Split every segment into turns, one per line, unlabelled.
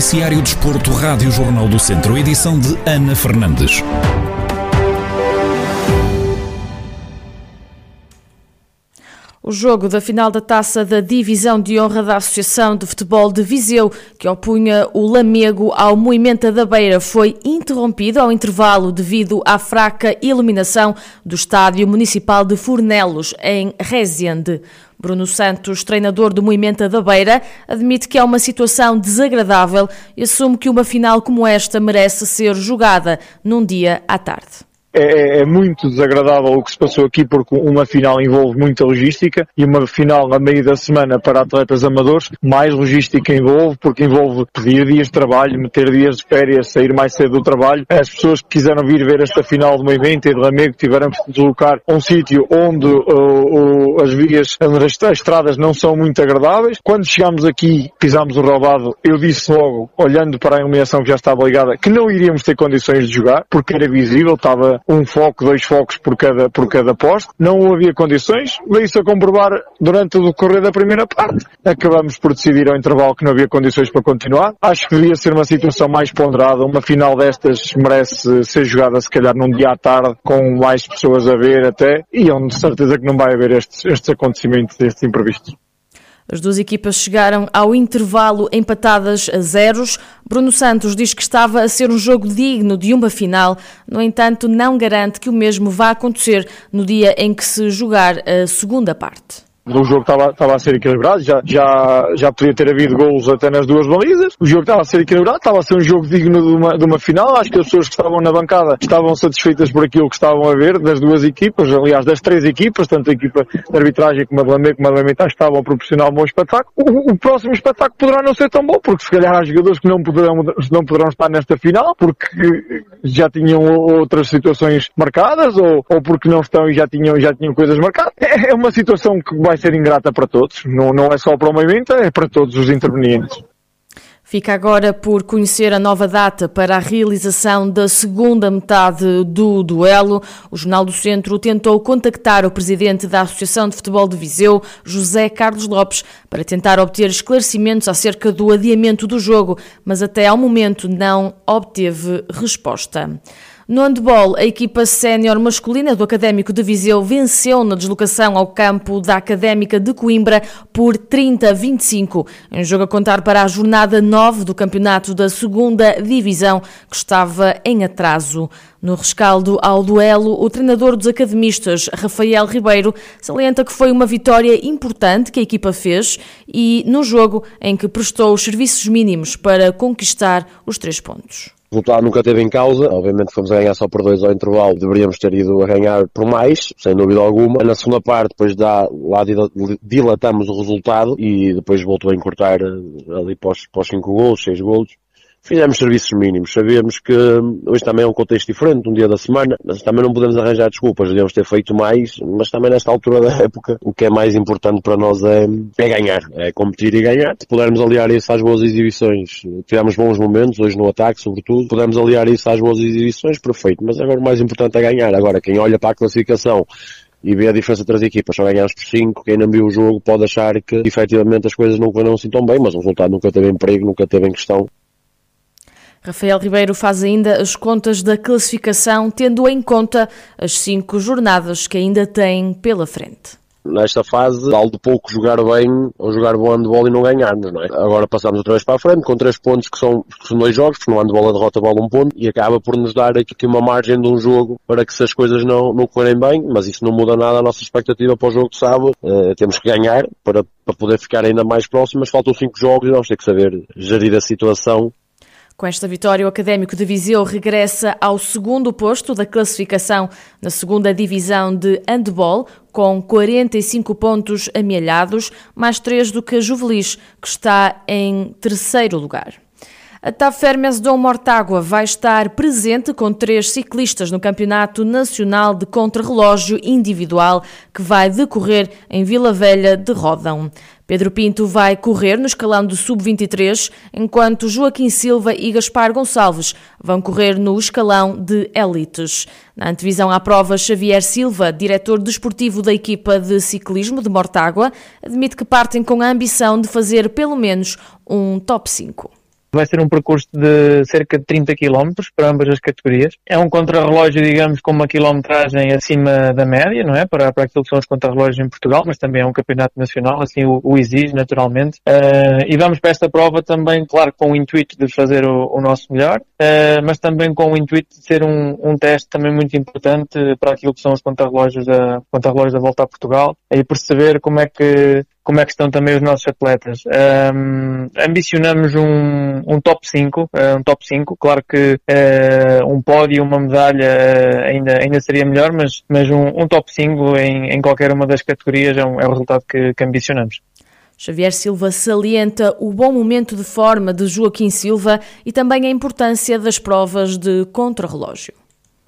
Noticiário Desporto, Rádio Jornal do Centro, edição de Ana Fernandes.
O jogo da final da taça da Divisão de Honra da Associação de Futebol de Viseu, que opunha o Lamego ao Moimenta da Beira, foi interrompido ao intervalo devido à fraca iluminação do Estádio Municipal de Fornelos, em Rezende. Bruno Santos, treinador do Moimenta da Beira, admite que é uma situação desagradável e assume que uma final como esta merece ser jogada num dia à tarde.
É, é, é, muito desagradável o que se passou aqui porque uma final envolve muita logística e uma final a meio da semana para atletas amadores mais logística envolve porque envolve pedir dias de trabalho, meter dias de férias, sair mais cedo do trabalho. As pessoas que quiseram vir ver esta final de evento e de Lamego tiveram que se deslocar a um sítio onde uh, uh, as vias, as estradas não são muito agradáveis. Quando chegámos aqui, pisámos o roubado, eu disse logo, olhando para a iluminação que já estava ligada, que não iríamos ter condições de jogar porque era visível, estava um foco, dois focos por cada, por cada poste. Não havia condições. Veio-se a comprovar durante o decorrer da primeira parte. Acabamos por decidir ao intervalo que não havia condições para continuar. Acho que devia ser uma situação mais ponderada. Uma final destas merece ser jogada se calhar num dia à tarde com mais pessoas a ver até e onde de certeza que não vai haver estes, estes acontecimentos, estes imprevistos.
As duas equipas chegaram ao intervalo empatadas a zeros. Bruno Santos diz que estava a ser um jogo digno de uma final, no entanto, não garante que o mesmo vá acontecer no dia em que se jogar a segunda parte
o jogo estava, estava a ser equilibrado, já, já, já podia ter havido golos até nas duas balizas, o jogo estava a ser equilibrado, estava a ser um jogo digno de uma, de uma final, acho que as pessoas que estavam na bancada estavam satisfeitas por aquilo que estavam a ver das duas equipas, aliás das três equipas, tanto a equipa de arbitragem como a de Lamé como a de estavam a proporcionar um bom espetáculo. O, o, próximo espetáculo poderá não ser tão bom, porque se calhar há jogadores que não poderão, não poderão estar nesta final, porque já tinham outras situações marcadas, ou, ou porque não estão e já tinham, já tinham coisas marcadas. É, é uma situação que vai ser ingrata para todos. Não, não é só para o movimento, é para todos os intervenientes.
Fica agora por conhecer a nova data para a realização da segunda metade do duelo. O Jornal do Centro tentou contactar o presidente da Associação de Futebol de Viseu, José Carlos Lopes, para tentar obter esclarecimentos acerca do adiamento do jogo, mas até ao momento não obteve resposta. No handball, a equipa sénior masculina do Académico de Viseu venceu na deslocação ao campo da Académica de Coimbra por 30 a 25, em jogo a contar para a jornada 9 do campeonato da segunda divisão, que estava em atraso. No rescaldo ao duelo, o treinador dos academistas, Rafael Ribeiro, salienta que foi uma vitória importante que a equipa fez e no jogo em que prestou os serviços mínimos para conquistar os três pontos.
O resultado nunca teve em causa, obviamente fomos a ganhar só por dois ao intervalo, deveríamos ter ido a ganhar por mais, sem dúvida alguma. Na segunda parte, depois dá, lá dilatamos o resultado e depois voltou a encurtar eh, ali para os, para os cinco gols, seis gols fizemos serviços mínimos. Sabemos que hoje também é um contexto diferente, um dia da semana, mas também não podemos arranjar desculpas. Devemos ter feito mais, mas também nesta altura da época, o que é mais importante para nós é, é ganhar, é competir e ganhar. Se pudermos aliar isso às boas exibições, tivemos bons momentos, hoje no ataque, sobretudo, pudermos aliar isso às boas exibições, perfeito. Mas agora o mais importante é ganhar. Agora, quem olha para a classificação e vê a diferença entre as equipas, só ganhamos por 5, quem não viu o jogo pode achar que efetivamente as coisas nunca não assim tão bem, mas o resultado nunca teve em perigo, nunca teve em questão
Rafael Ribeiro faz ainda as contas da classificação, tendo em conta as cinco jornadas que ainda tem pela frente
nesta fase vale de pouco jogar bem ou jogar bom handball e não ganharmos, não é? Agora passamos outra vez para a frente com três pontos que são, que são dois jogos, porque no handball a derrota vale um ponto e acaba por nos dar aqui uma margem de um jogo para que se as coisas não, não correm bem, mas isso não muda nada a nossa expectativa para o jogo de sábado. Uh, temos que ganhar para, para poder ficar ainda mais próximos, faltam cinco jogos e vamos ter que saber gerir a situação
com esta vitória, o Académico de Viseu regressa ao segundo posto da classificação na segunda divisão de handball, com 45 pontos amealhados, mais três do que a Juvelis, que está em terceiro lugar. A TAP Fermes Dom Mortágua vai estar presente com três ciclistas no Campeonato Nacional de Contrarrelógio Individual que vai decorrer em Vila Velha de Rodão. Pedro Pinto vai correr no escalão do Sub-23, enquanto Joaquim Silva e Gaspar Gonçalves vão correr no escalão de elites. Na antevisão à prova, Xavier Silva, diretor desportivo da equipa de ciclismo de Mortágua, admite que partem com a ambição de fazer pelo menos um top 5.
Vai ser um percurso de cerca de 30 km para ambas as categorias. É um contrarrelógio, digamos, com uma quilometragem acima da média, não é? Para, para aquilo que são os contrarrelógios em Portugal, mas também é um campeonato nacional, assim o, o exige naturalmente. Uh, e vamos para esta prova também, claro, com o intuito de fazer o, o nosso melhor, uh, mas também com o intuito de ser um, um teste também muito importante para aquilo que são os contrarrelógios da, contrarrelógios da volta a Portugal e perceber como é que como é que estão também os nossos atletas. Um, ambicionamos um, um top 5, uh, um top 5, claro que uh, um pódio uma medalha uh, ainda, ainda seria melhor, mas, mas um, um top 5 em, em qualquer uma das categorias é, um, é o resultado que, que ambicionamos.
Xavier Silva salienta o bom momento de forma de Joaquim Silva e também a importância das provas de contrarrelógio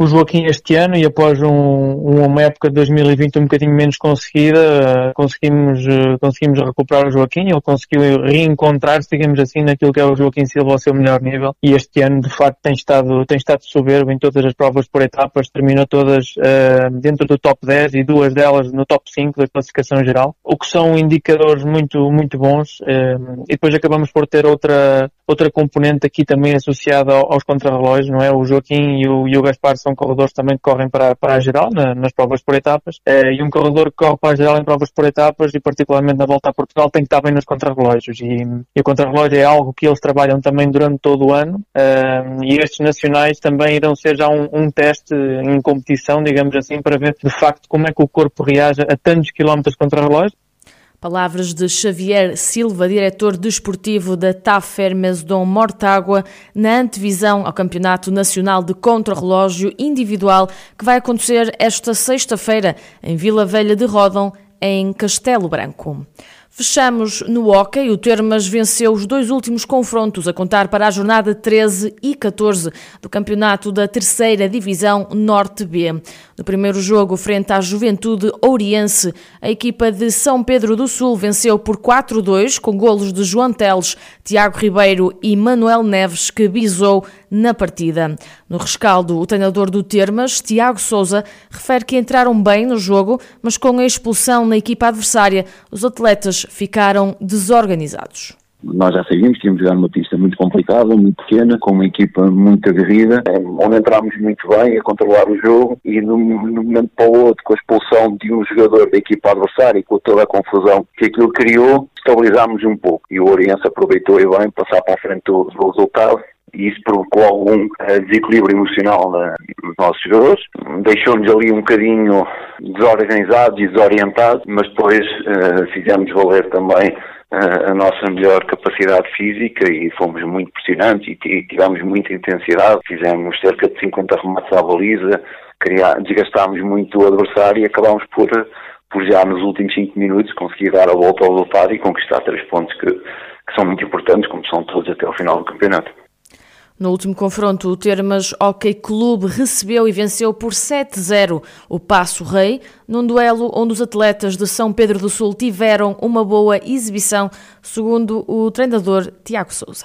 o Joaquim este ano e após um, uma época de 2020 um bocadinho menos conseguida, eh, conseguimos, eh, conseguimos recuperar o Joaquim, ele conseguiu reencontrar-se, digamos assim, naquilo que é o Joaquim Silva ao seu melhor nível. E este ano de facto tem estado, tem estado soberbo em todas as provas por etapas, terminou todas uh, dentro do top 10 e duas delas no top 5 da classificação geral, o que são indicadores muito, muito bons. Uh, e depois acabamos por ter outra, outra componente aqui também associada aos contrarrelógios, não é? O Joaquim e o, e o Gaspar são corredores também que correm para, para a geral, na, nas provas por etapas, eh, e um corredor que corre para a geral em provas por etapas e particularmente na volta a Portugal tem que estar bem nos contrarrelógios. E, e o contrarrelógio é algo que eles trabalham também durante todo o ano eh, e estes nacionais também irão ser já um, um teste em competição, digamos assim, para ver de facto como é que o corpo reage a tantos quilómetros contra-relógio
Palavras de Xavier Silva, diretor desportivo da TAF Hermesdon Mortágua, na antevisão ao Campeonato Nacional de Contrarrelógio Individual, que vai acontecer esta sexta-feira em Vila Velha de Rodão, em Castelo Branco. Fechamos no hockey. O Termas venceu os dois últimos confrontos a contar para a jornada 13 e 14 do campeonato da terceira divisão Norte B. No primeiro jogo, frente à Juventude Ouriense, a equipa de São Pedro do Sul venceu por 4-2 com golos de João Teles, Tiago Ribeiro e Manuel Neves, que bisou na partida. No rescaldo, o treinador do Termas, Tiago Souza, refere que entraram bem no jogo, mas com a expulsão na equipa adversária, os atletas ficaram desorganizados.
Nós já sabíamos que íamos jogar numa pista muito complicada, muito pequena, com uma equipa muito aguerrida, onde entrámos muito bem a controlar o jogo e de um momento para o outro, com a expulsão de um jogador da equipa adversária e com toda a confusão que aquilo criou, estabilizámos um pouco. E o Oriense aproveitou e bem passar para a frente do resultado e isso provocou algum uh, desequilíbrio emocional uh, nos nossos jogadores, deixou-nos ali um bocadinho desorganizados e desorientados, mas depois uh, fizemos valer também a nossa melhor capacidade física e fomos muito pressionantes e tivemos muita intensidade, fizemos cerca de 50 remates à baliza, desgastámos muito o adversário e acabámos por, por já nos últimos 5 minutos conseguir dar a volta ao resultado e conquistar três pontos que, que são muito importantes, como são todos até ao final do campeonato.
No último confronto, o Termas Hockey Clube recebeu e venceu por 7-0 o Passo Rei, num duelo onde os atletas de São Pedro do Sul tiveram uma boa exibição, segundo o treinador Tiago Souza.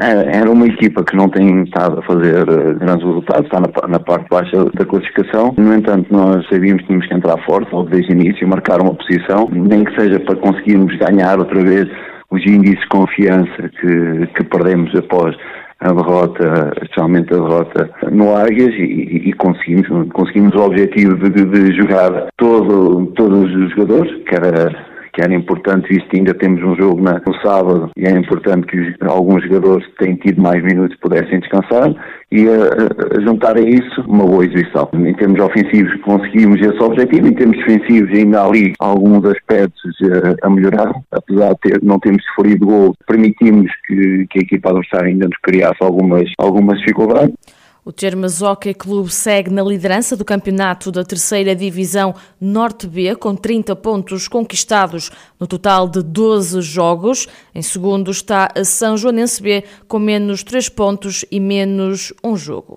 É, era uma equipa que não tem estado a fazer eh, grandes resultados, está na, parte baixa da classificação. No entanto, nós sabíamos que tínhamos que entrar forte, logo desde o início, marcar uma posição, nem que seja para conseguirmos ganhar outra vez os índices de confiança que, que perdemos após a derrota, especialmente a derrota no Águias e, e conseguimos, conseguimos o objetivo de, de, jogar todo, todos os jogadores, que era que era importante, visto que ainda temos um jogo na, no sábado e é importante que alguns jogadores que têm tido mais minutos pudessem descansar e a, a, juntar a isso uma boa exibição. Em termos ofensivos conseguimos esse objetivo, em termos defensivos ainda há ali alguns aspectos a, a melhorar, apesar de ter, não termos sofrido gol, permitimos que, que a equipa adversária ainda nos criasse algumas, algumas dificuldades.
O Termas Hockey Clube segue na liderança do campeonato da terceira divisão Norte B, com 30 pontos conquistados no total de 12 jogos. Em segundo está a São Joanense B, com menos 3 pontos e menos um jogo.